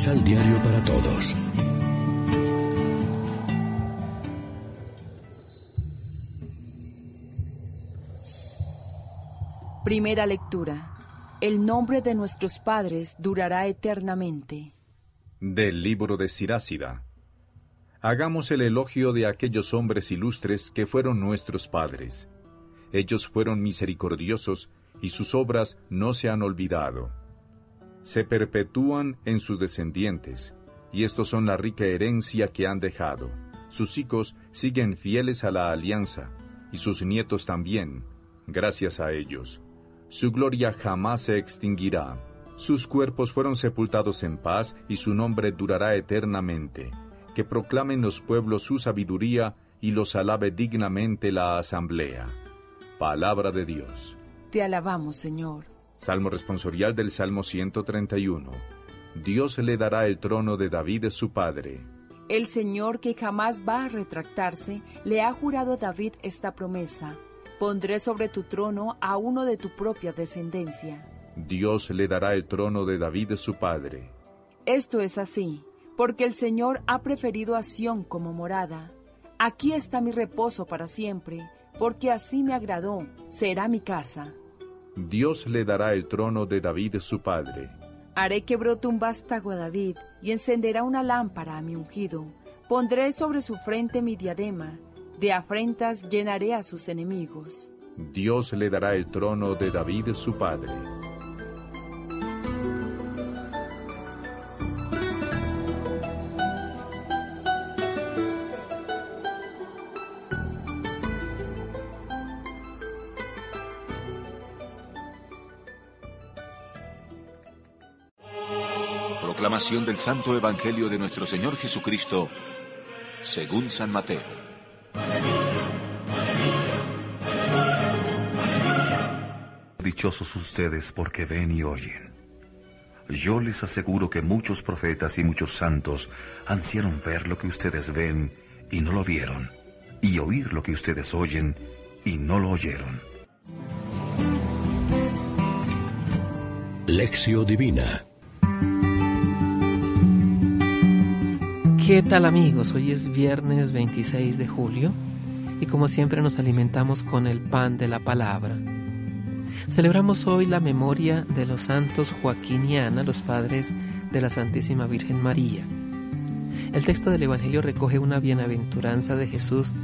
Misal Diario para Todos. Primera lectura. El nombre de nuestros padres durará eternamente. Del libro de Sirácida. Hagamos el elogio de aquellos hombres ilustres que fueron nuestros padres. Ellos fueron misericordiosos y sus obras no se han olvidado se perpetúan en sus descendientes, y estos son la rica herencia que han dejado. Sus hijos siguen fieles a la alianza, y sus nietos también, gracias a ellos. Su gloria jamás se extinguirá. Sus cuerpos fueron sepultados en paz, y su nombre durará eternamente. Que proclamen los pueblos su sabiduría, y los alabe dignamente la asamblea. Palabra de Dios. Te alabamos, Señor. Salmo responsorial del Salmo 131. Dios le dará el trono de David su padre. El Señor que jamás va a retractarse, le ha jurado a David esta promesa. Pondré sobre tu trono a uno de tu propia descendencia. Dios le dará el trono de David su padre. Esto es así, porque el Señor ha preferido a Sión como morada. Aquí está mi reposo para siempre, porque así me agradó, será mi casa. Dios le dará el trono de David su padre. Haré que brote un vástago a David y encenderá una lámpara a mi ungido. Pondré sobre su frente mi diadema, de afrentas llenaré a sus enemigos. Dios le dará el trono de David su padre. Proclamación del Santo Evangelio de nuestro Señor Jesucristo, según San Mateo. Dichosos ustedes porque ven y oyen. Yo les aseguro que muchos profetas y muchos santos ansieron ver lo que ustedes ven y no lo vieron, y oír lo que ustedes oyen y no lo oyeron. Lección Divina ¿Qué tal amigos? Hoy es viernes 26 de julio y como siempre nos alimentamos con el pan de la palabra. Celebramos hoy la memoria de los santos Joaquín y Ana, los padres de la Santísima Virgen María. El texto del Evangelio recoge una bienaventuranza de Jesús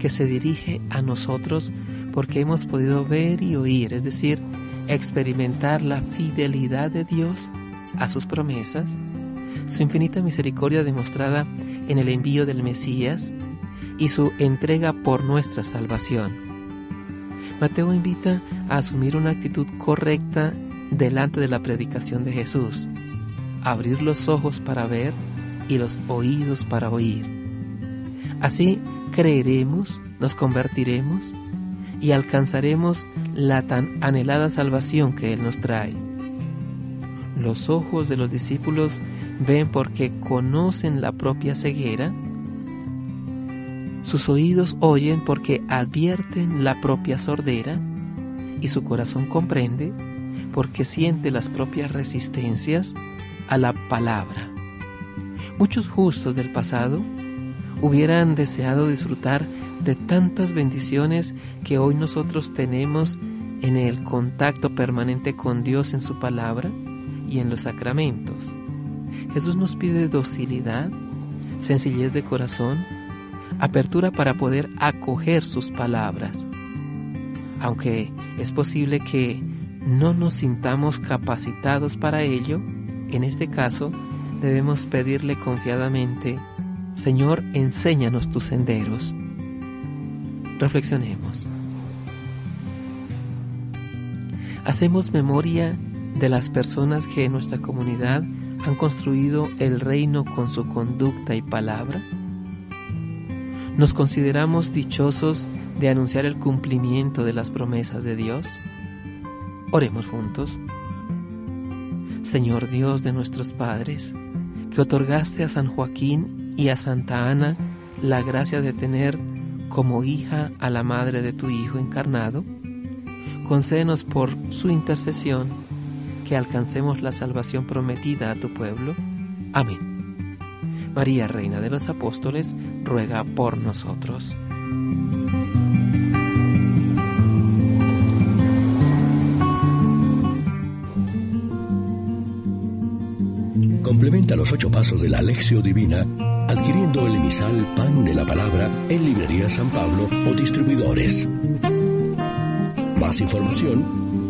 que se dirige a nosotros porque hemos podido ver y oír, es decir, experimentar la fidelidad de Dios a sus promesas su infinita misericordia demostrada en el envío del Mesías y su entrega por nuestra salvación. Mateo invita a asumir una actitud correcta delante de la predicación de Jesús, abrir los ojos para ver y los oídos para oír. Así creeremos, nos convertiremos y alcanzaremos la tan anhelada salvación que Él nos trae. Los ojos de los discípulos ven porque conocen la propia ceguera. Sus oídos oyen porque advierten la propia sordera y su corazón comprende porque siente las propias resistencias a la palabra. Muchos justos del pasado hubieran deseado disfrutar de tantas bendiciones que hoy nosotros tenemos en el contacto permanente con Dios en su palabra y en los sacramentos. Jesús nos pide docilidad, sencillez de corazón, apertura para poder acoger sus palabras. Aunque es posible que no nos sintamos capacitados para ello, en este caso debemos pedirle confiadamente, Señor, enséñanos tus senderos. Reflexionemos. Hacemos memoria de las personas que en nuestra comunidad han construido el reino con su conducta y palabra? ¿Nos consideramos dichosos de anunciar el cumplimiento de las promesas de Dios? Oremos juntos. Señor Dios de nuestros padres, que otorgaste a San Joaquín y a Santa Ana la gracia de tener como hija a la madre de tu Hijo encarnado, concédenos por su intercesión que alcancemos la salvación prometida a tu pueblo. Amén. María, Reina de los Apóstoles, ruega por nosotros. Complementa los ocho pasos de la Alexio Divina adquiriendo el emisal Pan de la Palabra en Librería San Pablo o distribuidores. Más información